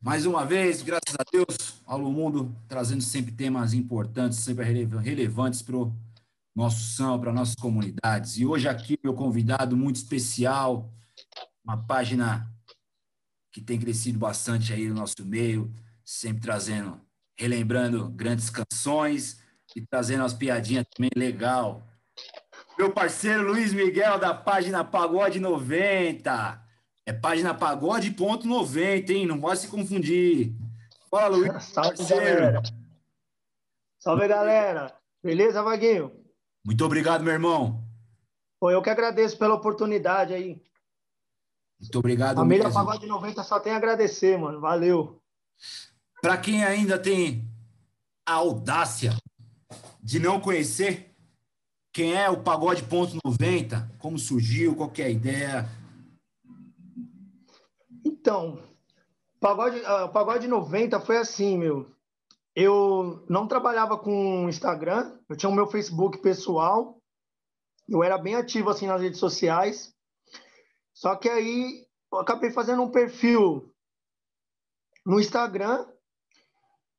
Mais uma vez, graças a Deus, Alô Mundo trazendo sempre temas importantes, sempre relevantes para o nosso samba, para nossas comunidades. E hoje aqui, meu convidado muito especial, uma página que tem crescido bastante aí no nosso meio, sempre trazendo, relembrando grandes canções e trazendo as piadinhas também legal. Meu parceiro Luiz Miguel, da página Pagode 90. É página pagode.90, hein? Não pode se confundir. Fala, Luiz. Salve, parceiro. galera. Salve, galera. Beleza, Vaguinho? Muito obrigado, meu irmão. Pô, eu que agradeço pela oportunidade aí. Muito obrigado. Família mesmo. Pagode 90 só tem a agradecer, mano. Valeu. Para quem ainda tem a audácia de não conhecer, quem é o Pagode Ponto 90? Como surgiu? Qual é a ideia? Então, Pagode, uh, Pagode 90 foi assim, meu. Eu não trabalhava com Instagram, eu tinha o meu Facebook pessoal, eu era bem ativo assim nas redes sociais. Só que aí eu acabei fazendo um perfil no Instagram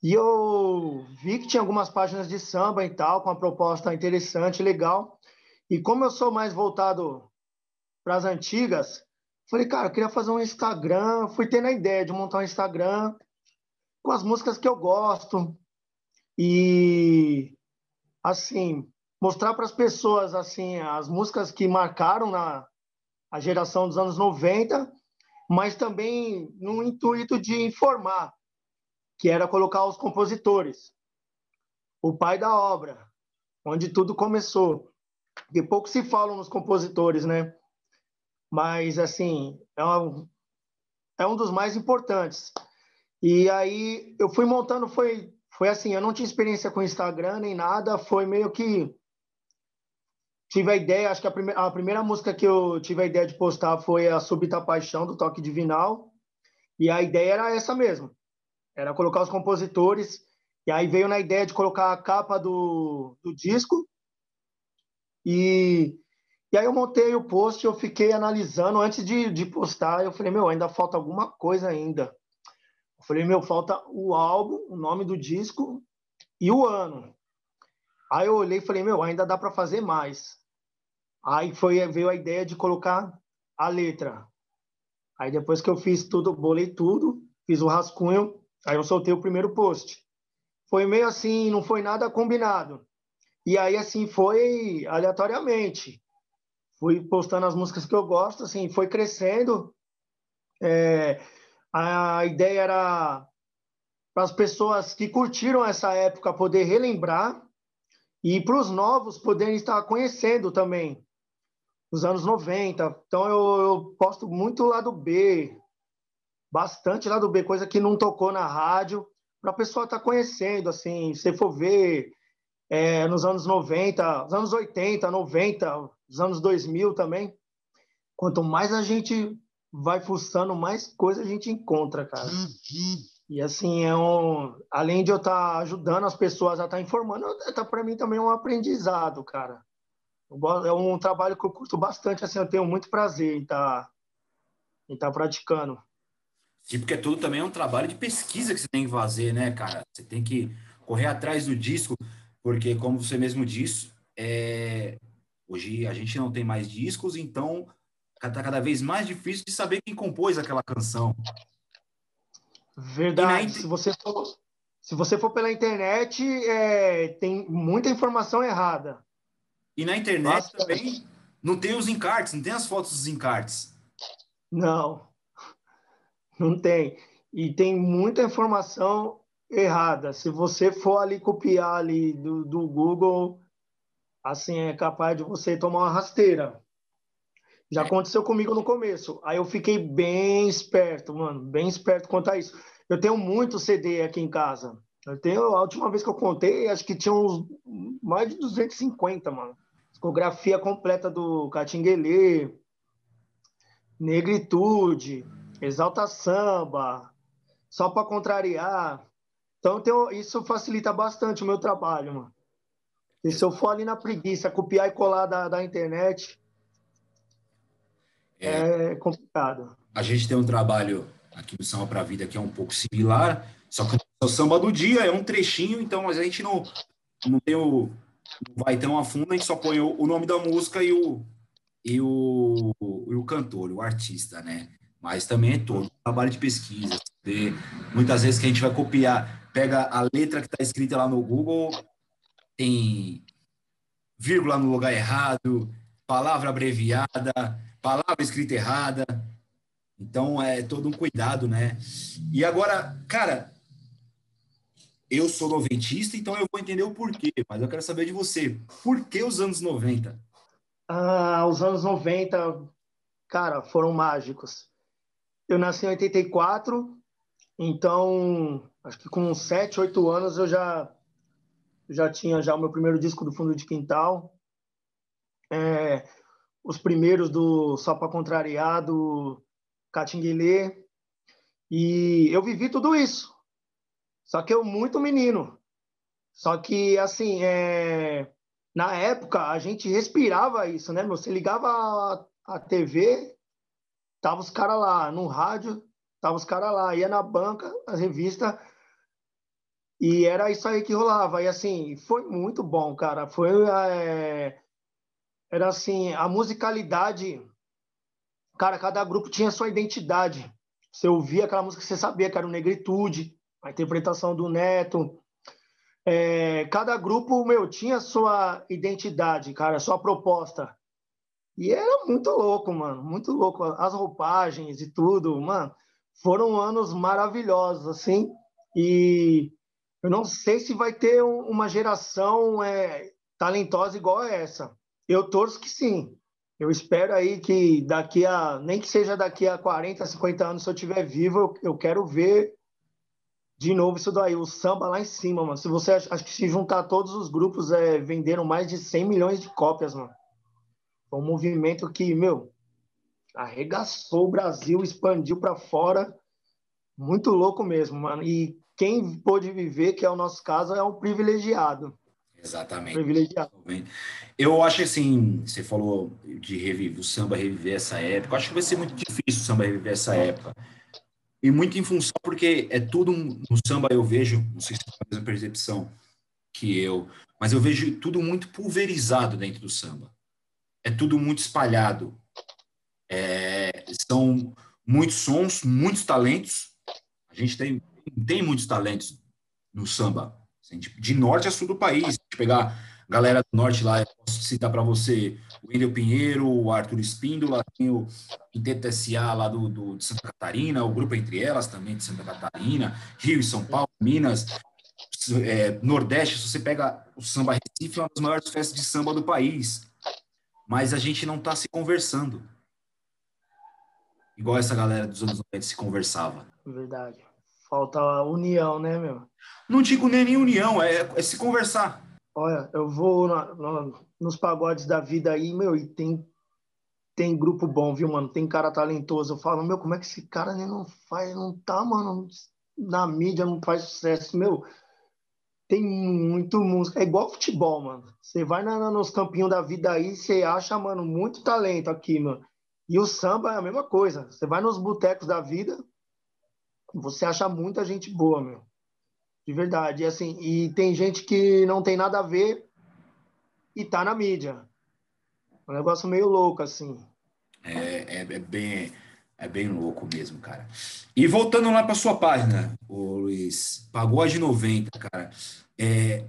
e eu vi que tinha algumas páginas de samba e tal, com uma proposta interessante, legal. E como eu sou mais voltado para as antigas, falei, cara, eu queria fazer um Instagram. Fui tendo a ideia de montar um Instagram com as músicas que eu gosto. E, assim, mostrar para as pessoas, assim, as músicas que marcaram na a geração dos anos 90, mas também no intuito de informar que era colocar os compositores, o pai da obra, onde tudo começou. De pouco se fala nos compositores, né? Mas, assim, é, uma, é um dos mais importantes. E aí eu fui montando, foi, foi assim, eu não tinha experiência com Instagram nem nada, foi meio que tive a ideia, acho que a, prime a primeira música que eu tive a ideia de postar foi a Súbita Paixão, do Toque Divinal, e a ideia era essa mesmo, era colocar os compositores, e aí veio na ideia de colocar a capa do, do disco. E, e aí eu montei o post, eu fiquei analisando antes de, de postar. Eu falei, meu, ainda falta alguma coisa ainda. Eu falei, meu, falta o álbum, o nome do disco e o ano. Aí eu olhei e falei, meu, ainda dá para fazer mais. Aí foi, veio a ideia de colocar a letra. Aí depois que eu fiz tudo, bolei tudo, fiz o rascunho, Aí eu soltei o primeiro post. Foi meio assim, não foi nada combinado. E aí, assim, foi aleatoriamente. Fui postando as músicas que eu gosto, assim, foi crescendo. É, a ideia era para as pessoas que curtiram essa época poder relembrar e para os novos poderem estar conhecendo também os anos 90. Então eu, eu posto muito lado B, bastante lá do B, coisa que não tocou na rádio, para a pessoa estar tá conhecendo, assim, se for ver é, nos anos 90, nos anos 80, 90, os anos 2000 também, quanto mais a gente vai fuçando, mais coisa a gente encontra, cara. E assim, é um, além de eu estar tá ajudando as pessoas a estar tá informando, tá para mim também um aprendizado, cara. É um trabalho que eu curto bastante, assim, eu tenho muito prazer em estar tá, em tá praticando. Sim, porque tudo também é um trabalho de pesquisa que você tem que fazer, né, cara? Você tem que correr atrás do disco, porque, como você mesmo disse, é... hoje a gente não tem mais discos, então está cada vez mais difícil de saber quem compôs aquela canção. Verdade. Se você for, se você for pela internet, é... tem muita informação errada. E na internet Bastante. também não tem os encartes, não tem as fotos dos encartes. Não. Não tem. E tem muita informação errada. Se você for ali copiar ali do, do Google, assim, é capaz de você tomar uma rasteira. Já aconteceu comigo no começo. Aí eu fiquei bem esperto, mano, bem esperto quanto a isso. Eu tenho muito CD aqui em casa. Eu tenho, a última vez que eu contei, acho que tinha uns mais de 250, mano. Discografia completa do Catinguelê, Negritude, Exalta Samba, só para contrariar. Então tenho, isso facilita bastante o meu trabalho, mano. E se eu for ali na preguiça, copiar e colar da, da internet, é, é complicado. A gente tem um trabalho aqui no Samba para a Vida, que é um pouco similar, só que o samba do dia é um trechinho, então mas a gente não, não tem o. Não vai tão a fundo, a gente só põe o, o nome da música e o, e o, e o cantor, o artista, né? Mas também é todo um trabalho de pesquisa. muitas vezes que a gente vai copiar, pega a letra que está escrita lá no Google, tem vírgula no lugar errado, palavra abreviada, palavra escrita errada. Então é todo um cuidado, né? E agora, cara, eu sou noventista, então eu vou entender o porquê, mas eu quero saber de você. Por que os anos 90? Ah, os anos 90, cara, foram mágicos. Eu nasci em 84, então acho que com 7, 8 anos eu já já tinha já o meu primeiro disco do Fundo de Quintal. É, os primeiros do Só para Contrariar, do Catinguelê. E eu vivi tudo isso. Só que eu muito menino. Só que, assim, é... na época, a gente respirava isso, né? Você ligava a, a TV, tava os caras lá. No rádio, tava os caras lá. Ia na banca, a revista, e era isso aí que rolava. E, assim, foi muito bom, cara. Foi... É... Era, assim, a musicalidade Cara, cada grupo tinha sua identidade. Você ouvia aquela música, você sabia que era o Negritude, a interpretação do Neto. É, cada grupo, meu, tinha sua identidade, cara, sua proposta. E era muito louco, mano, muito louco. As roupagens e tudo, mano, foram anos maravilhosos, assim. E eu não sei se vai ter uma geração é, talentosa igual a essa. Eu torço que sim. Eu espero aí que daqui a, nem que seja daqui a 40, 50 anos, se eu estiver vivo, eu, eu, quero ver de novo isso daí, o samba lá em cima, mano. Se você, acho que se juntar todos os grupos, é, venderam mais de 100 milhões de cópias, mano. Foi um movimento que, meu, arregaçou o Brasil, expandiu para fora. Muito louco mesmo, mano. E quem pôde viver, que é o nosso caso, é um privilegiado. Exatamente. Privilegiado. Eu acho assim, você falou de reviver, o samba reviver essa época. Eu acho que vai ser muito difícil o samba reviver essa época. E muito em função, porque é tudo no samba eu vejo, não sei se é a mesma percepção que eu, mas eu vejo tudo muito pulverizado dentro do samba. É tudo muito espalhado. É, são muitos sons, muitos talentos. A gente tem, tem muitos talentos no samba de norte a sul do país. Se pegar a galera do norte lá, eu posso citar para você o Wendel Pinheiro, o Arthur Espíndola, tem o Quinteto SA lá do, do, de Santa Catarina, o Grupo Entre Elas também de Santa Catarina, Rio e São Paulo, Minas, é, Nordeste, se você pega o Samba Recife, é uma das maiores festas de samba do país. Mas a gente não está se conversando. Igual essa galera dos anos 90 se conversava. Verdade. Falta a união, né, meu? Não digo nem união, é, é se conversar. Olha, eu vou na, na, nos pagodes da vida aí, meu, e tem, tem grupo bom, viu, mano? Tem cara talentoso. Eu falo, meu, como é que esse cara nem não faz, não tá, mano, na mídia, não faz sucesso, meu. Tem muito música. É igual futebol, mano. Você vai na, nos campinhos da vida aí, você acha, mano, muito talento aqui, mano. E o samba é a mesma coisa. Você vai nos botecos da vida, você acha muita gente boa, meu. De verdade. E, assim, e tem gente que não tem nada a ver e tá na mídia. É um negócio meio louco, assim. É, é, é bem, é bem louco mesmo, cara. E voltando lá para sua página, o Luiz, Pagode 90, cara. É,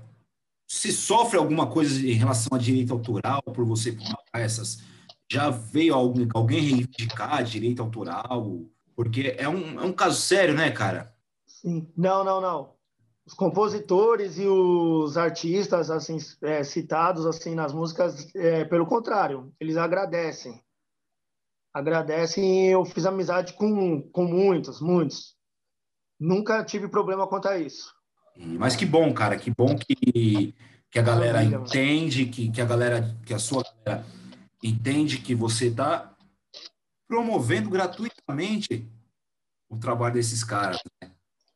se sofre alguma coisa em relação a direito autoral por você publicar essas? Já veio algum, alguém reivindicar direito autoral? Porque é um, é um caso sério, né, cara? Sim. Não, não, não. Os compositores e os artistas assim é, citados assim nas músicas, é, pelo contrário, eles agradecem. Agradecem. Eu fiz amizade com, com muitos, muitos. Nunca tive problema quanto a isso. Mas que bom, cara. Que bom que, que a galera entende, que, que a galera, que a sua galera entende que você está promovendo gratuitamente o trabalho desses caras. Né?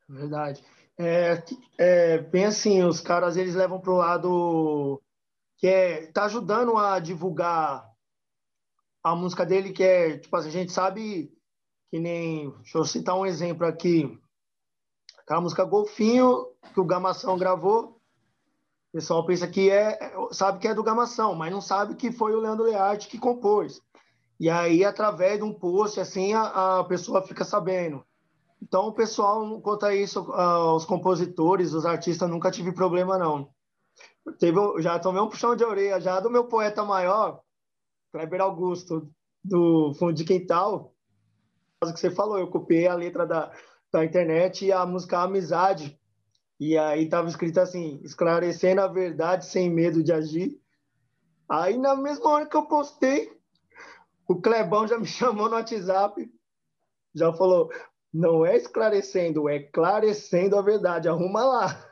Verdade. É, é, bem assim, os caras eles levam para o lado que é tá ajudando a divulgar a música dele, que é tipo assim, a gente sabe Que nem, deixa eu citar um exemplo aqui. Aquela música Golfinho, que o Gamação gravou. O pessoal pensa que é, sabe que é do Gamação, mas não sabe que foi o Leandro Learte que compôs. E aí, através de um post, assim, a, a pessoa fica sabendo. Então, o pessoal, quanto a isso, os compositores, os artistas, nunca tive problema, não. Teve, já tomei um puxão de orelha já do meu poeta maior, Kleber Augusto, do Fundo de Quintal. O que você falou, eu copiei a letra da, da internet e a música Amizade. E aí estava escrito assim: esclarecendo a verdade sem medo de agir. Aí, na mesma hora que eu postei, o Clebão já me chamou no WhatsApp, já falou: não é esclarecendo, é esclarecendo a verdade, arruma lá.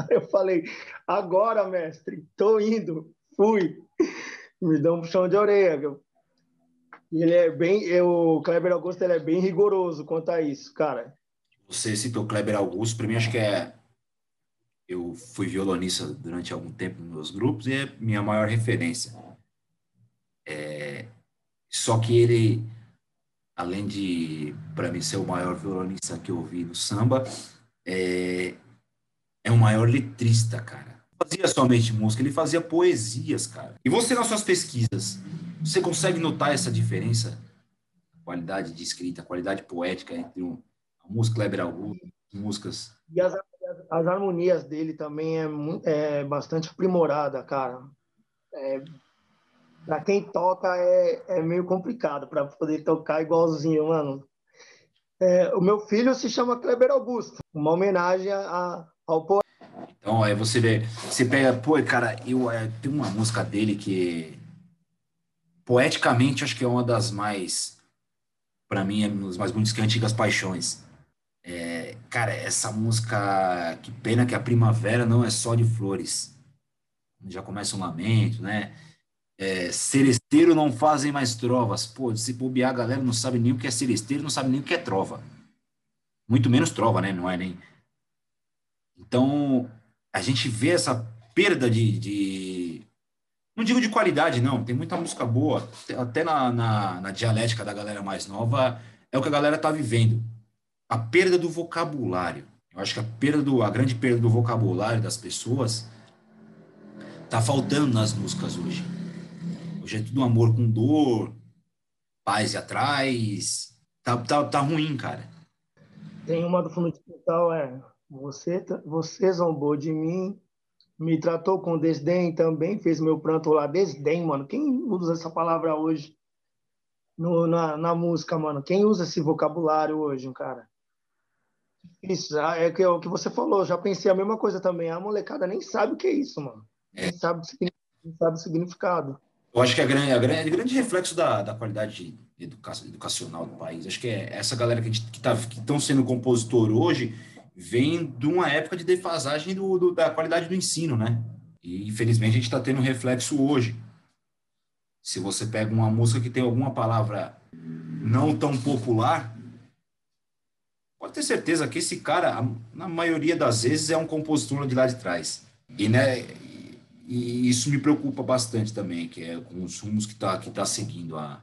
Aí eu falei: agora, mestre, tô indo, fui. Me deu um puxão de orelha, viu? ele é bem, eu, o Kleber Augusto ele é bem rigoroso quanto a isso, cara. Você citou Kleber Augusto, para mim acho que é eu fui violonista durante algum tempo nos meus grupos e é minha maior referência. É, só que ele, além de, para mim, ser o maior violonista que eu vi no samba, é, é o maior letrista, cara. Não fazia somente música, ele fazia poesias, cara. E você, nas suas pesquisas, você consegue notar essa diferença? Qualidade de escrita, qualidade poética entre um, a música Kleber Augusto, músicas. E as, as harmonias dele também é, é bastante aprimorada, cara. É, para quem toca é, é meio complicado para poder tocar igualzinho, mano. É, o meu filho se chama Kleber Augusto, uma homenagem a, ao poeta. Então, aí você vê, você pega, pô, cara, eu é, tem uma música dele que poeticamente acho que é uma das mais, para mim, é uma das mais bonitas que é Antigas Paixões. É, cara, essa música, que pena que a primavera não é só de flores. Já começa um lamento, né? É, seresteiro não fazem mais trovas. Pô, se bobear, a galera não sabe nem o que é seresteiro, não sabe nem o que é trova. Muito menos trova, né? Não é nem. Então, a gente vê essa perda de, de, Não digo de qualidade, não. Tem muita música boa. Até na, na, na dialética da galera mais nova, é o que a galera tá vivendo. A perda do vocabulário. Eu acho que a perda do, a grande perda do vocabulário das pessoas tá faltando nas músicas hoje. Hoje é tudo amor com dor, paz e atrás. Tá, tá, tá ruim, cara. Tem uma do fundo de quintal, é. Você, você zombou de mim, me tratou com desdém também, fez meu pranto lá. Desdém, mano. Quem usa essa palavra hoje no, na, na música, mano? Quem usa esse vocabulário hoje, cara? Isso, ah, é, é o que você falou. Já pensei a mesma coisa também. A molecada nem sabe o que é isso, mano. É. Nem, sabe, o significado. Eu acho que é grande, a grande, grande reflexo da, da qualidade educa, educacional do país. Acho que é essa galera que está que estão sendo compositor hoje vem de uma época de defasagem do, do da qualidade do ensino, né? E infelizmente a gente está tendo um reflexo hoje. Se você pega uma música que tem alguma palavra não tão popular, ter certeza que esse cara, na maioria das vezes, é um compositor de lá de trás. E, né, e isso me preocupa bastante também, que é com os rumos que está que tá seguindo a,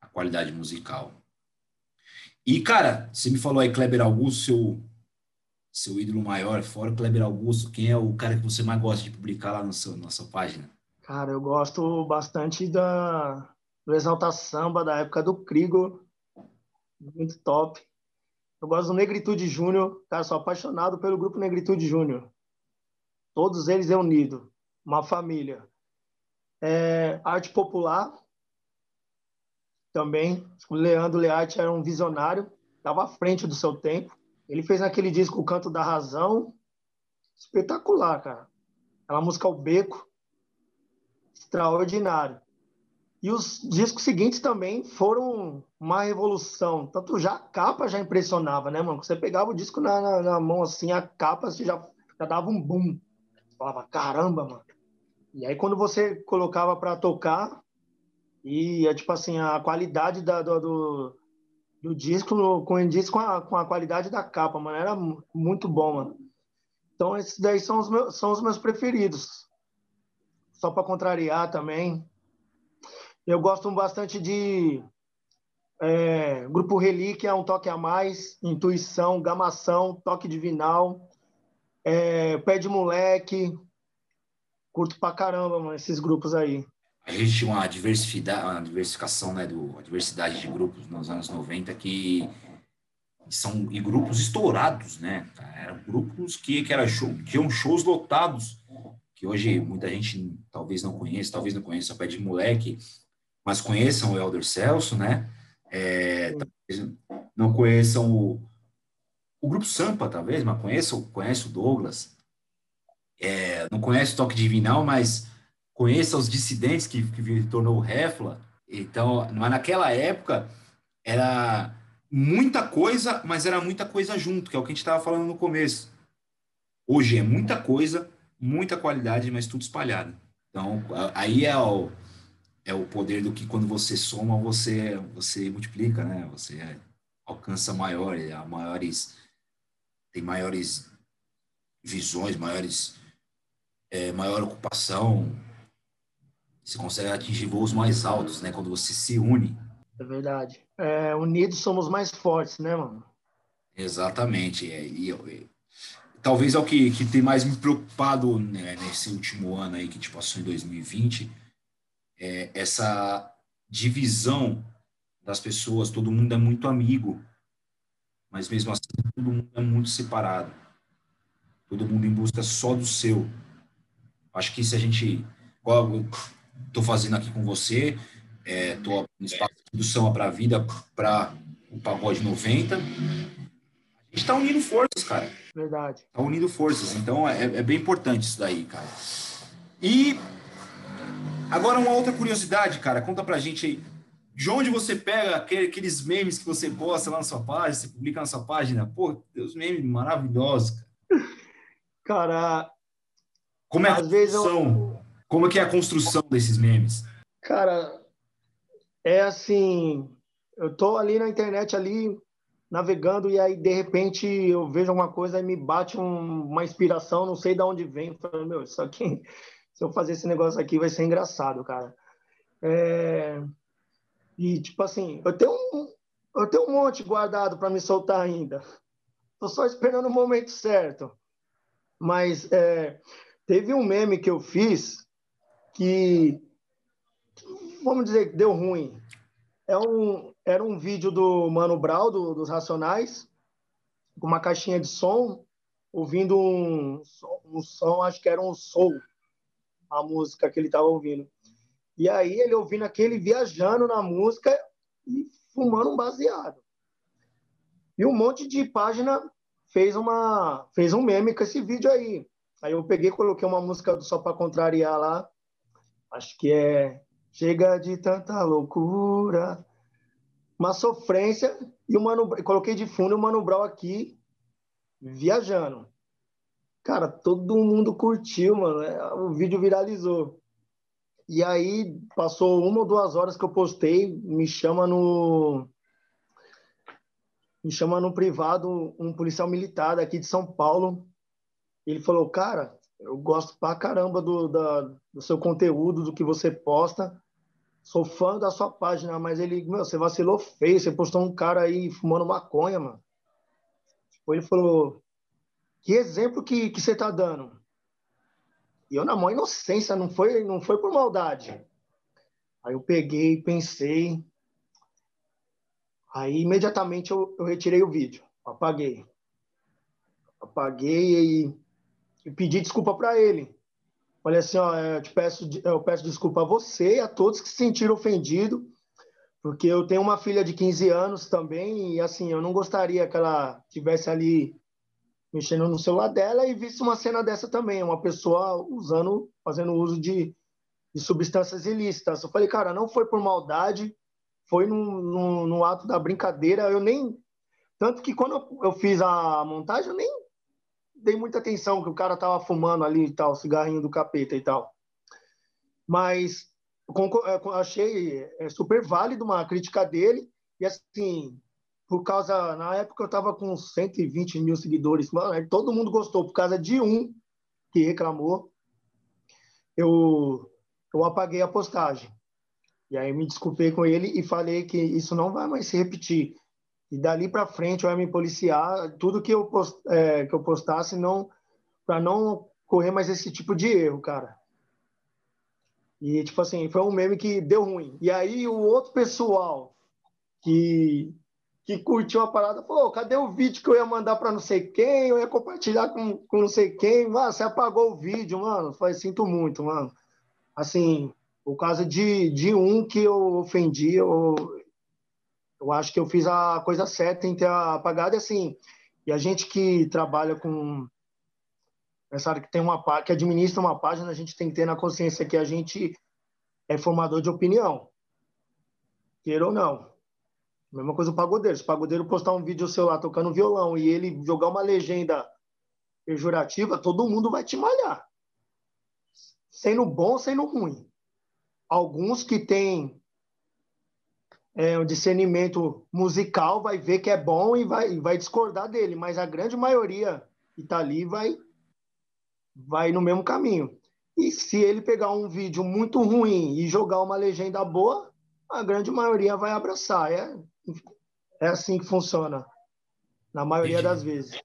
a qualidade musical. E, cara, você me falou aí, Kleber Augusto, seu, seu ídolo maior, fora Kleber Augusto, quem é o cara que você mais gosta de publicar lá no seu, na sua página? Cara, eu gosto bastante da, do Exalta Samba, da época do Crigo, muito top. Eu gosto do Negritude Júnior, cara, sou apaixonado pelo grupo Negritude Júnior. Todos eles unido, uma família. É, arte popular, também. O Leandro Learte era um visionário, estava à frente do seu tempo. Ele fez naquele disco O Canto da Razão, espetacular, cara. Aquela música O Beco, extraordinário. E os discos seguintes também foram uma revolução. Tanto já a capa já impressionava, né, mano? Você pegava o disco na, na, na mão assim, a capa já, já dava um boom falava, caramba, mano. E aí quando você colocava para tocar, e tipo assim, a qualidade da, do, do, do disco com a, com a qualidade da capa, mano. Era muito bom, mano. Então esses daí são os meus, são os meus preferidos. Só para contrariar também. Eu gosto bastante de é, Grupo Relíquia, Um Toque a Mais, Intuição, Gamação, Toque Divinal, é, Pé de Moleque. Curto pra caramba, mano, esses grupos aí. A gente tinha uma diversidade, uma diversificação, né, do, uma diversidade de grupos nos anos 90 que são e grupos estourados, né? Eram grupos que, que, era show, tinham shows lotados, que hoje muita gente talvez não conheça, talvez não conheça Pé de Moleque, mas conheçam o Elder Celso, né? É, não conheçam o, o Grupo Sampa, talvez, mas conheçam, conhece o Douglas. É, não conhece o Toque Divinal, mas conheça os dissidentes que, que tornou o Refla. Então, mas naquela época era muita coisa, mas era muita coisa junto, que é o que a gente estava falando no começo. Hoje é muita coisa, muita qualidade, mas tudo espalhado. Então, aí é o, é o poder do que quando você soma, você, você multiplica, né? Você alcança maior, maiores, tem maiores visões, maiores, é, maior ocupação. Você consegue atingir voos mais altos, né? Quando você se une. É verdade. É, unidos somos mais fortes, né, mano? Exatamente. É, e, e, talvez é o que, que tem mais me preocupado né, nesse último ano aí que te passou em 2020 é, essa divisão das pessoas, todo mundo é muito amigo, mas mesmo assim todo mundo é muito separado. Todo mundo em busca só do seu. Acho que se a gente, estou fazendo aqui com você, estou é, no espaço do Samba para a Vida, para o Pagode 90, a gente está unindo forças, cara. Verdade. Está unindo forças, então é, é bem importante isso daí, cara. E Agora, uma outra curiosidade, cara, conta pra gente aí. De onde você pega aqueles memes que você posta lá na sua página, você publica na sua página? Pô, Deus, memes maravilhosos, cara. Cara. Como é a construção? Eu... Como é que é a construção desses memes? Cara, é assim. Eu tô ali na internet, ali, navegando, e aí, de repente, eu vejo alguma coisa e me bate um, uma inspiração, não sei de onde vem. Eu falo, meu, isso aqui se eu fazer esse negócio aqui vai ser engraçado, cara. É... E, tipo assim, eu tenho um, eu tenho um monte guardado para me soltar ainda. Tô só esperando o momento certo. Mas é, teve um meme que eu fiz que, vamos dizer, que deu ruim. É um, era um vídeo do Mano Brown, do, dos Racionais, com uma caixinha de som, ouvindo um, um som, acho que era um soul a música que ele estava ouvindo. E aí ele ouvindo aquele, viajando na música e fumando um baseado. E um monte de página fez uma fez um meme com esse vídeo aí. Aí eu peguei, coloquei uma música só para contrariar lá. Acho que é Chega de tanta loucura. Uma sofrência e o Mano, coloquei de fundo o Mano Brown aqui viajando. Cara, todo mundo curtiu, mano. É, o vídeo viralizou. E aí, passou uma ou duas horas que eu postei, me chama no. Me chama no privado um policial militar daqui de São Paulo. Ele falou, cara, eu gosto pra caramba do, da, do seu conteúdo, do que você posta. Sou fã da sua página, mas ele, meu, você vacilou feio, você postou um cara aí fumando maconha, mano. Ele falou, que exemplo que, que você está dando? E eu, na mão inocência, não foi, não foi por maldade. Aí eu peguei, pensei. Aí imediatamente eu, eu retirei o vídeo, apaguei. Apaguei e, e pedi desculpa para ele. Falei assim, ó, eu, te peço, eu peço desculpa a você e a todos que se sentiram ofendidos, porque eu tenho uma filha de 15 anos também e assim, eu não gostaria que ela tivesse ali mexendo no celular dela e visse uma cena dessa também, uma pessoa usando, fazendo uso de, de substâncias ilícitas. Eu falei, cara, não foi por maldade, foi no, no, no, ato da brincadeira. Eu nem. Tanto que quando eu, fiz a montagem, eu nem dei muita atenção que o cara tava fumando ali e tal, cigarrinho do capeta e tal. Mas achei é, super válido uma crítica dele. E assim, por causa. Na época eu estava com 120 mil seguidores. Mano, todo mundo gostou por causa de um que reclamou. Eu, eu apaguei a postagem. E aí me desculpei com ele e falei que isso não vai mais se repetir. E dali para frente eu ia me policiar, tudo que eu, post, é, que eu postasse não para não correr mais esse tipo de erro, cara. E tipo assim, foi um meme que deu ruim. E aí o outro pessoal que que curtiu a parada, falou, cadê o vídeo que eu ia mandar para não sei quem, eu ia compartilhar com, com não sei quem, mano, você apagou o vídeo, mano, falei, sinto muito, mano. Assim, por causa de, de um que eu ofendi, eu, eu acho que eu fiz a coisa certa em ter apagado, e assim, e a gente que trabalha com essa área que tem uma que administra uma página, a gente tem que ter na consciência que a gente é formador de opinião. Queira ou não. Mesma coisa o pagodeiro. Se o pagodeiro postar um vídeo seu lá tocando violão e ele jogar uma legenda pejorativa, todo mundo vai te malhar. Sendo bom, sendo ruim. Alguns que têm é, um discernimento musical vai ver que é bom e vai, vai discordar dele, mas a grande maioria que está ali vai, vai no mesmo caminho. E se ele pegar um vídeo muito ruim e jogar uma legenda boa, a grande maioria vai abraçar. É, é assim que funciona, na maioria das vezes.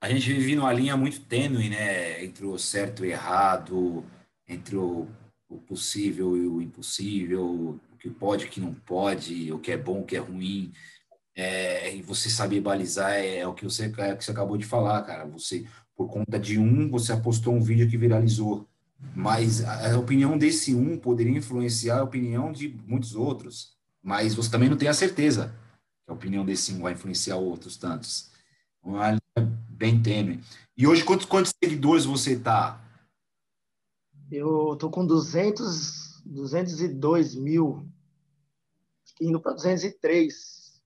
A gente vive numa linha muito tênue, né? Entre o certo e o errado, entre o, o possível e o impossível, o que pode e o que não pode, o que é bom, o que é ruim. É, e você saber balizar é, é, o que você, é o que você acabou de falar, cara. Você, por conta de um, você apostou um vídeo que viralizou. Mas a, a opinião desse um poderia influenciar a opinião de muitos outros. Mas você também não tem a certeza que a opinião desse um vai influenciar outros tantos. Uma linha bem tênue. E hoje, quantos, quantos seguidores você tá? Eu tô com 200, 202 mil, indo para 203.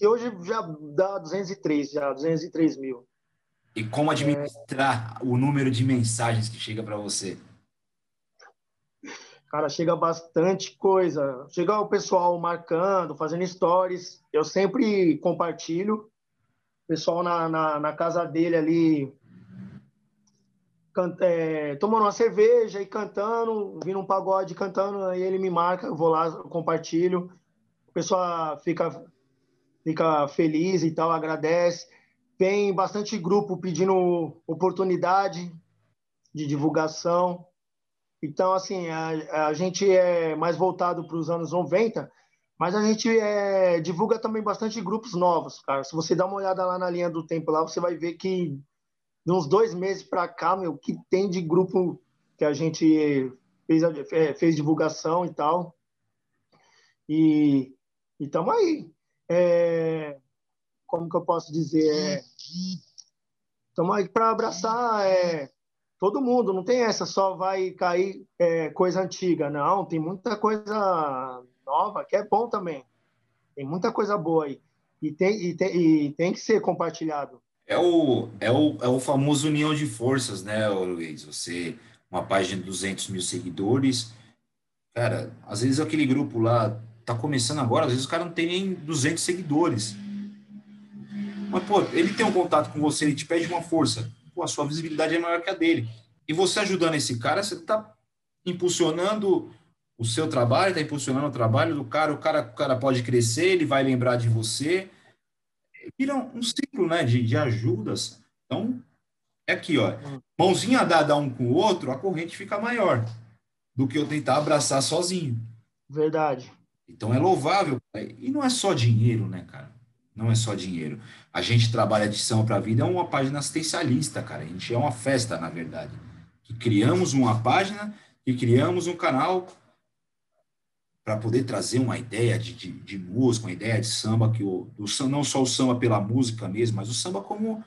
E hoje já dá 203, já, 203 mil. E como administrar é... o número de mensagens que chega para você? Cara, chega bastante coisa. Chega o pessoal marcando, fazendo stories. Eu sempre compartilho. O pessoal na, na, na casa dele ali, canta, é, tomando uma cerveja e cantando, vindo um pagode cantando, aí ele me marca, eu vou lá, compartilho. O pessoal fica, fica feliz e tal, agradece. Tem bastante grupo pedindo oportunidade de divulgação. Então, assim, a, a gente é mais voltado para os anos 90, mas a gente é, divulga também bastante grupos novos, cara. Se você dá uma olhada lá na linha do tempo lá, você vai ver que de uns dois meses para cá, meu, que tem de grupo que a gente fez, é, fez divulgação e tal. E estamos aí. É, como que eu posso dizer? Estamos é, aí para abraçar é, todo mundo, não tem essa só vai cair é, coisa antiga, não, tem muita coisa nova que é bom também, tem muita coisa boa aí, e tem, e tem, e tem que ser compartilhado. É o, é, o, é o famoso união de forças, né, Luiz? Você, uma página de 200 mil seguidores, cara, às vezes aquele grupo lá tá começando agora, às vezes o cara não tem nem 200 seguidores. Mas, pô, ele tem um contato com você, ele te pede uma força pô, a sua visibilidade é maior que a dele. E você ajudando esse cara, você está impulsionando o seu trabalho, está impulsionando o trabalho do cara, o cara, o cara pode crescer, ele vai lembrar de você. Vira um ciclo né, de, de ajudas. Então, é aqui, ó. Mãozinha dada um com o outro, a corrente fica maior do que eu tentar abraçar sozinho. Verdade. Então é louvável. E não é só dinheiro, né, cara? Não é só dinheiro. A gente trabalha de São para a Vida, é uma página assistencialista, cara. A gente é uma festa, na verdade. Que criamos uma página e criamos um canal para poder trazer uma ideia de, de, de, música, uma ideia de samba, que o, do, não só o samba pela música mesmo, mas o samba como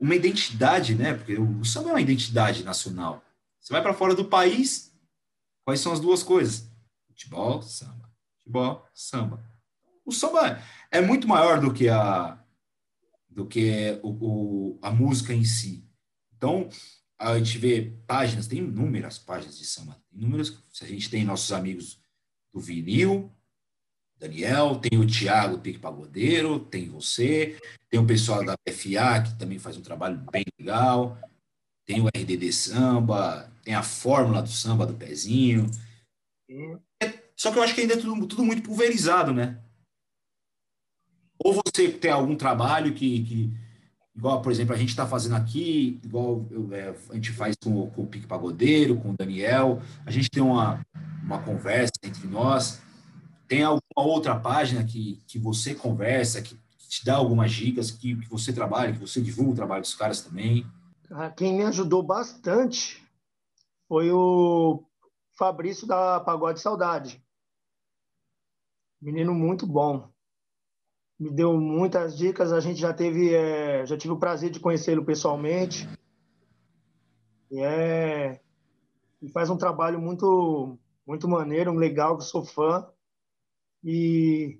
uma identidade, né? Porque o, o samba é uma identidade nacional. Você vai para fora do país, quais são as duas coisas? Futebol, samba. Futebol, samba. O samba é muito maior do que a, do que o, o, a música em si. Então, a gente vê páginas, tem inúmeras páginas de samba, inúmeras, a gente tem nossos amigos do vinil, Daniel, tem o Tiago Pique Pagodeiro, tem você, tem o pessoal da FA, que também faz um trabalho bem legal, tem o RDD Samba, tem a Fórmula do Samba do Pezinho. É Só que eu acho que ainda é tudo, tudo muito pulverizado, né? Ou você tem algum trabalho que, que igual, por exemplo, a gente está fazendo aqui, igual é, a gente faz com, com o Pique Pagodeiro, com o Daniel, a gente tem uma, uma conversa entre nós. Tem alguma outra página que, que você conversa, que te dá algumas dicas, que, que você trabalha, que você divulga o trabalho dos caras também? Ah, quem me ajudou bastante foi o Fabrício da Pagode Saudade. Menino muito bom. Me deu muitas dicas. A gente já teve, é, já tive o prazer de conhecê-lo pessoalmente. E é, faz um trabalho muito, muito maneiro, legal, que sou fã. E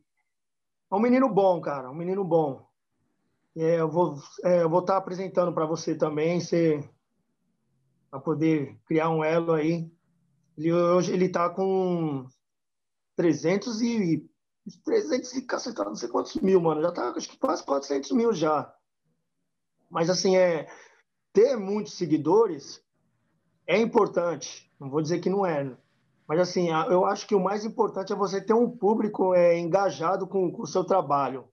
é um menino bom, cara, um menino bom. É, eu vou é, eu vou estar tá apresentando para você também, você para poder criar um elo aí. Ele, hoje ele está com 300 e 300 e cacetado, não sei quantos mil, mano. Já tá acho que quase 400 mil já. Mas assim, é ter muitos seguidores é importante. Não vou dizer que não é. Né? Mas assim, eu acho que o mais importante é você ter um público é, engajado com, com o seu trabalho.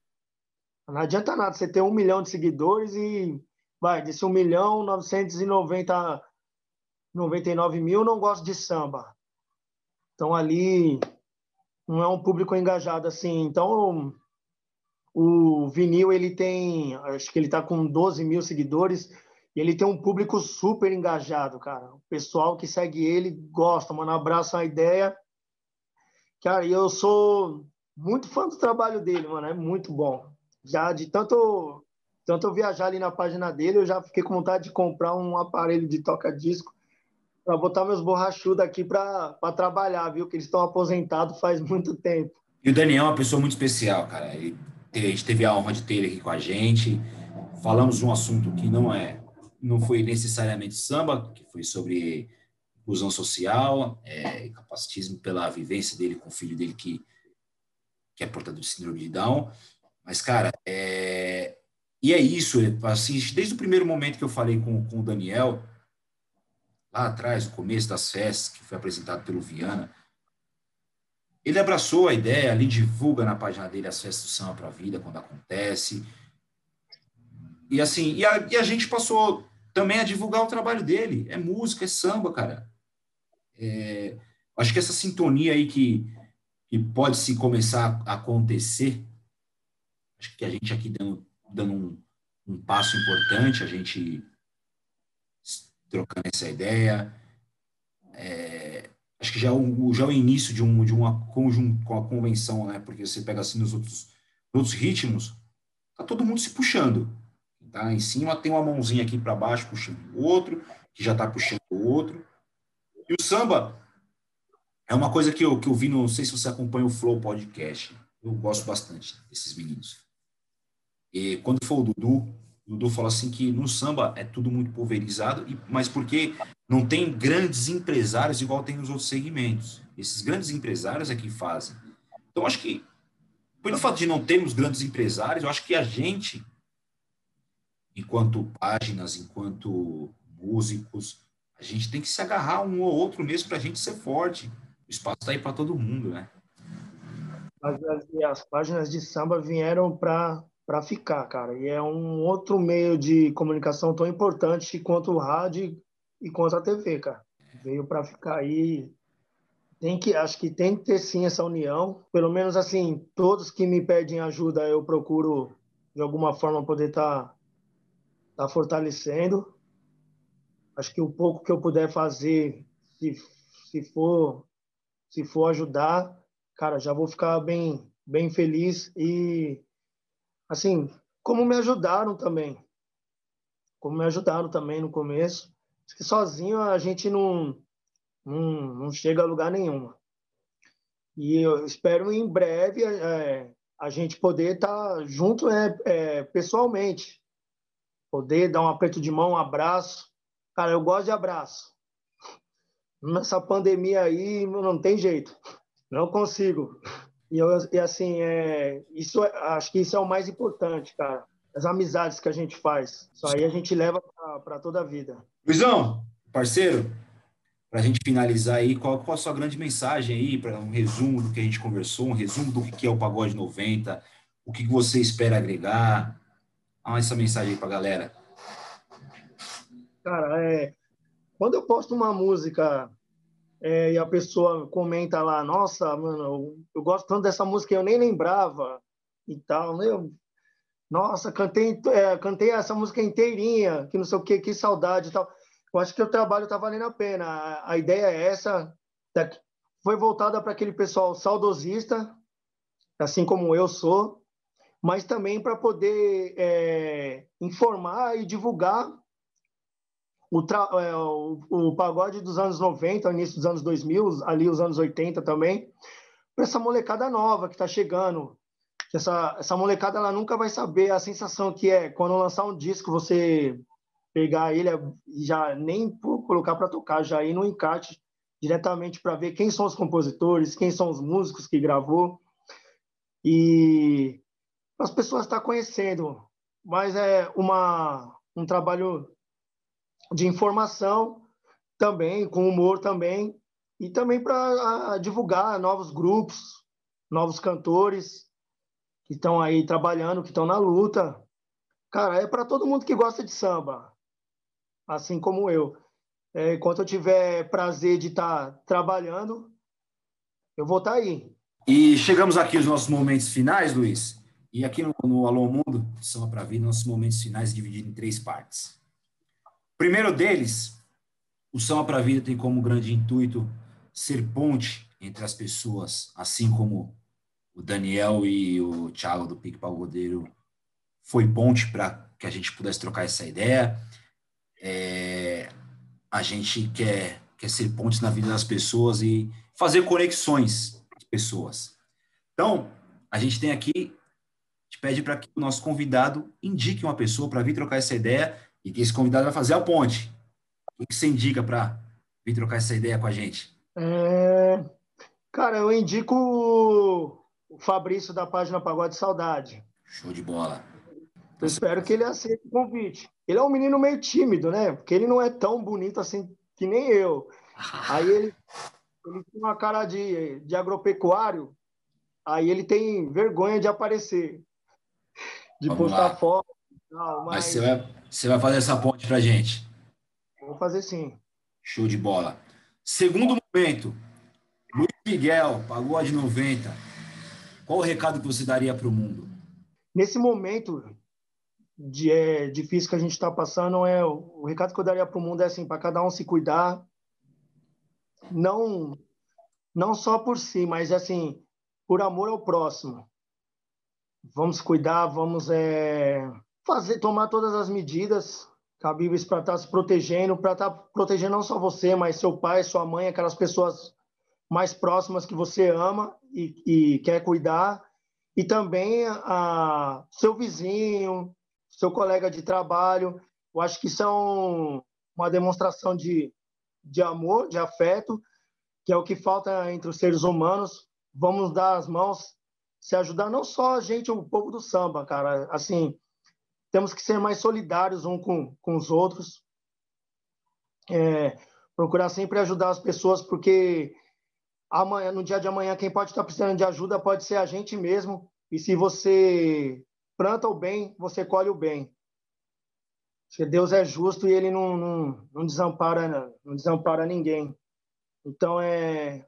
Não adianta nada você ter um milhão de seguidores e vai, desse um milhão, 990, 99 mil não gosto de samba. Então ali não é um público engajado assim. Então o vinil ele tem, acho que ele está com 12 mil seguidores e ele tem um público super engajado, cara. O pessoal que segue ele gosta, mano, abraça a ideia. Cara, eu sou muito fã do trabalho dele, mano, é muito bom já de tanto tanto eu viajar ali na página dele, eu já fiquei com vontade de comprar um aparelho de toca-disco para botar meus borrachudos aqui para trabalhar, viu? Que eles estão aposentados faz muito tempo. E o Daniel é uma pessoa muito especial, cara. Ele, a gente teve a honra de ter ele aqui com a gente. Falamos um assunto que não é, não foi necessariamente samba, que foi sobre inclusão social, é, capacitismo pela vivência dele com o filho dele que, que é portador de síndrome de Down. Mas, cara, é... e é isso, assim, desde o primeiro momento que eu falei com, com o Daniel, lá atrás, no começo das festas, que foi apresentado pelo Viana, ele abraçou a ideia, ali divulga na página dele as festas do samba para a vida, quando acontece. E assim, e a, e a, gente passou também a divulgar o trabalho dele. É música, é samba, cara. É, acho que essa sintonia aí que, que pode se começar a acontecer Acho que a gente aqui dando, dando um, um passo importante, a gente trocando essa ideia. É, acho que já o, já o início de, um, de uma conjunto com a convenção, né? Porque você pega assim nos outros, outros ritmos, tá todo mundo se puxando. Tá? Em cima tem uma mãozinha aqui para baixo puxando o outro, que já está puxando o outro. E o samba é uma coisa que eu, que eu vi, não sei se você acompanha o Flow Podcast. Eu gosto bastante desses meninos. E quando for o Dudu, Dudu falou assim que no samba é tudo muito pulverizado, mas porque não tem grandes empresários igual tem nos outros segmentos. Esses grandes empresários é que fazem. Então, acho que, pelo fato de não termos grandes empresários, eu acho que a gente, enquanto páginas, enquanto músicos, a gente tem que se agarrar um ou outro mesmo para a gente ser forte. O espaço está aí para todo mundo, né? As, as páginas de samba vieram para para ficar, cara. E é um outro meio de comunicação tão importante quanto o rádio e quanto a TV, cara. Veio para ficar aí. Tem que, acho que tem que ter sim essa união. Pelo menos assim, todos que me pedem ajuda, eu procuro de alguma forma poder estar tá, tá fortalecendo. Acho que o pouco que eu puder fazer, se, se for se for ajudar, cara, já vou ficar bem bem feliz e assim, como me ajudaram também. Como me ajudaram também no começo. que sozinho a gente não, não, não chega a lugar nenhum. E eu espero em breve é, a gente poder estar tá junto é, é, pessoalmente. Poder dar um aperto de mão, um abraço. Cara, eu gosto de abraço. Nessa pandemia aí não tem jeito. Não consigo. E, eu, e assim, é, isso, é, acho que isso é o mais importante, cara. As amizades que a gente faz. Isso aí a gente leva para toda a vida. Luizão, parceiro, para a gente finalizar aí, qual, qual a sua grande mensagem aí, para um resumo do que a gente conversou, um resumo do que é o Pagode 90, o que você espera agregar? Dá essa mensagem aí para a galera. Cara, é, quando eu posto uma música é, e a pessoa comenta lá, nossa, mano, eu, eu, gosto tanto dessa música, eu nem lembrava e tal, né? Eu, nossa, cantei, é, cantei essa música inteirinha, que não sei o que, que saudade e tal. Eu acho que o trabalho está valendo a pena. A, a, ideia é essa, foi voltada para aquele pessoal saudosista, assim como eu sou, mas também para poder é, informar e divulgar o, é, o, o, pagode dos anos 90, início dos anos 2000, ali os anos 80 também, para essa molecada nova que está chegando. Essa, essa molecada ela nunca vai saber a sensação que é quando lançar um disco, você pegar ele já nem colocar para tocar, já ir no encarte diretamente para ver quem são os compositores, quem são os músicos que gravou. E as pessoas estão tá conhecendo, mas é uma, um trabalho de informação também, com humor também, e também para divulgar novos grupos, novos cantores que estão aí trabalhando, que estão na luta. Cara, é para todo mundo que gosta de samba, assim como eu. É, enquanto eu tiver prazer de estar tá trabalhando, eu vou estar tá aí. E chegamos aqui aos nossos momentos finais, Luiz. E aqui no, no Alô Mundo, Samba para Vida, nossos momentos finais divididos em três partes primeiro deles, o Samba para a Vida tem como grande intuito ser ponte entre as pessoas, assim como o Daniel e o Thiago do Pique Pagodeiro foi ponte para que a gente pudesse trocar essa ideia. É, a gente quer, quer ser ponte na vida das pessoas e fazer conexões de pessoas. Então, a gente tem aqui, a gente pede para que o nosso convidado indique uma pessoa para vir trocar essa ideia e que esse convidado vai fazer a ponte. O que você indica para vir trocar essa ideia com a gente? É... Cara, eu indico o Fabrício da página Pagode Saudade. Show de bola. Eu espero que ele aceite o convite. Ele é um menino meio tímido, né? Porque ele não é tão bonito assim que nem eu. Aí ele, ele tem uma cara de, de agropecuário, aí ele tem vergonha de aparecer, de Vamos postar lá. foto. Não, mas... mas você vai, você vai fazer essa ponte para gente? Vou fazer sim. Show de bola. Segundo momento, Luiz Miguel, Pagode 90. Qual o recado que você daria para o mundo? Nesse momento de, é, difícil que a gente está passando, é o, o recado que eu daria para o mundo é assim, para cada um se cuidar, não, não só por si, mas assim, por amor ao próximo. Vamos cuidar, vamos é, fazer, tomar todas as medidas cabíveis para estar tá se protegendo, para estar tá protegendo não só você, mas seu pai, sua mãe, aquelas pessoas mais próximas que você ama e, e quer cuidar, e também a, seu vizinho, seu colega de trabalho. Eu acho que são uma demonstração de, de amor, de afeto, que é o que falta entre os seres humanos. Vamos dar as mãos, se ajudar não só a gente, o povo do samba, cara. Assim, temos que ser mais solidários um com, com os outros, é, procurar sempre ajudar as pessoas, porque amanhã, no dia de amanhã, quem pode estar precisando de ajuda pode ser a gente mesmo, e se você planta o bem, você colhe o bem. Porque Deus é justo e ele não, não, não, desampara, não desampara ninguém. Então, é,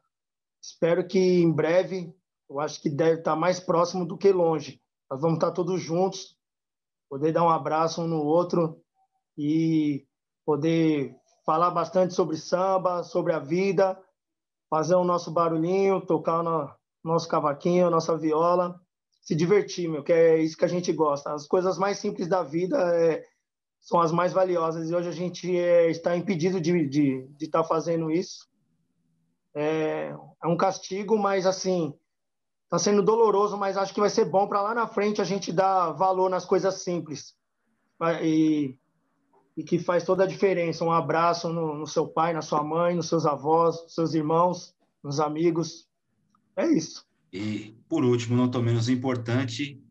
espero que em breve, eu acho que deve estar mais próximo do que longe. Nós vamos estar todos juntos, poder dar um abraço um no outro e poder falar bastante sobre samba, sobre a vida, fazer o nosso barulhinho, tocar o nosso cavaquinho, nossa viola, se divertir, meu, que é isso que a gente gosta. As coisas mais simples da vida é, são as mais valiosas e hoje a gente é, está impedido de estar tá fazendo isso. É, é um castigo, mas assim, Está sendo doloroso, mas acho que vai ser bom para lá na frente a gente dar valor nas coisas simples. E, e que faz toda a diferença. Um abraço no, no, seu pai, na sua mãe, nos seus avós, nos seus irmãos, nos amigos. É isso. E, por último, não tão menos importante,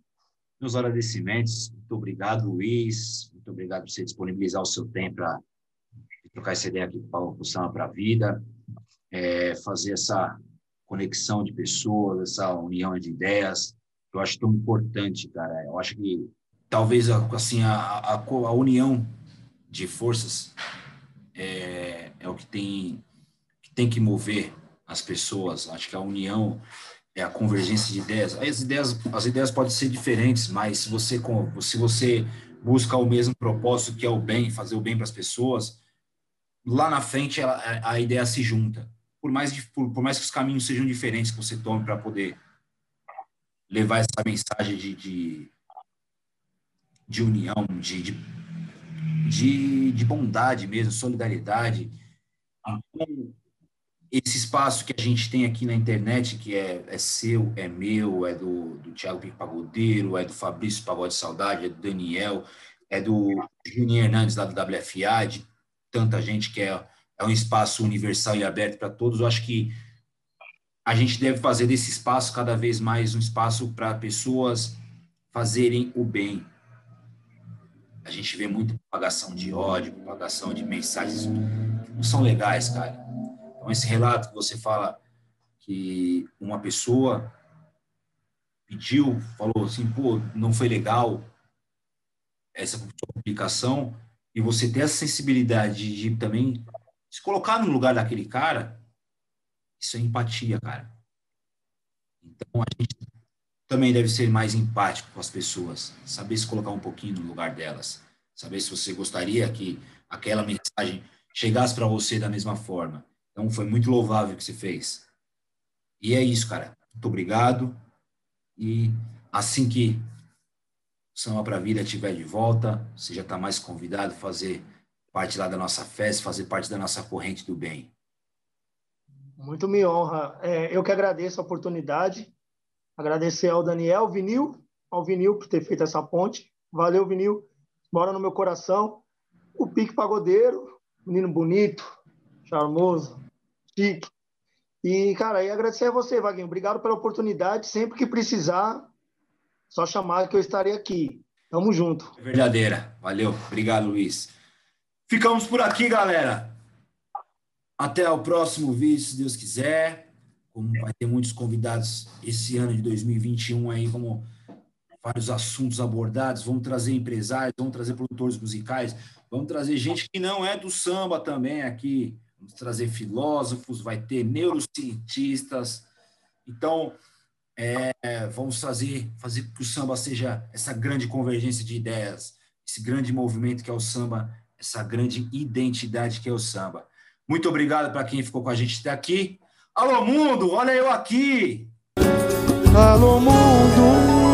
meus agradecimentos. Muito obrigado, Luiz. Muito obrigado por você disponibilizar o seu tempo para trocar essa ideia aqui com o Samba para a Vida, é, fazer essa conexão de pessoas, essa união de ideias, eu acho tão importante, cara. Eu acho que talvez assim a, a, a união de forças é, é o que tem que tem que mover as pessoas. Acho que a união é a convergência de ideias. As ideias as ideias podem ser diferentes, mas se você se você busca o mesmo propósito que é o bem, fazer o bem para as pessoas, lá na frente a ideia se junta. Por mais por, por mais que os caminhos sejam diferentes que você tome para poder levar essa mensagem de, de, de união, de, de, de, de bondade mesmo, solidariedade. Então, esse espaço que a gente tem aqui na internet, que é, é seu, é meu, é do, do Thiago Pico Pagodeiro, é do Fabrício Pagode Saudade, é do Daniel, é do Juninho Hernandes, lá do WFA, de tanta gente que é, é um espaço universal e aberto para todos. Eu acho que a gente deve fazer desse espaço cada vez mais um espaço para pessoas fazerem o bem. A gente vê muita propagação de ódio, propagação de mensagens que não são legais, cara. Então, esse relato que você fala que uma pessoa pediu, falou assim, pô, não foi legal essa publicação, e você ter essa sensibilidade de também se colocar no lugar daquele cara, isso é empatia, cara. Então a gente também deve ser mais empático com as pessoas, saber se colocar um pouquinho no lugar delas, saber se você gostaria que aquela mensagem chegasse para você da mesma forma. Então foi muito louvável o que você fez. E é isso, cara. Muito obrigado. E assim que Samba para a Vida estiver de volta, você já está mais convidado a fazer parte lá da nossa festa, fazer parte da nossa corrente do bem. Muito me honra. É, eu que agradeço a oportunidade. Agradecer ao Daniel Vinil, ao Vinil por ter feito essa ponte. Valeu, Vinil. Mora no meu coração. O Pique Pagodeiro, menino bonito, charmoso, chique. E, cara, e agradecer a você, Vaguinho. Obrigado pela oportunidade. Sempre que precisar, só chamar que eu estarei aqui. Tamo junto. Verdadeira. Valeu. Obrigado, Luiz. Ficamos por aqui, galera. Até o próximo vídeo, se Deus quiser. Como vai ter muitos convidados esse ano de 2021 aí, como vários assuntos abordados. Vamos trazer empresários, vamos trazer produtores musicais, vamos trazer gente que não é do samba também aqui. Vamos trazer filósofos, vai ter neurocientistas. Então, é, vamos fazer, fazer que o samba seja essa grande convergência de ideias, esse grande movimento que é o samba, essa grande identidade que é o samba. Muito obrigado para quem ficou com a gente até aqui. Alô, mundo, olha eu aqui! Alô, mundo!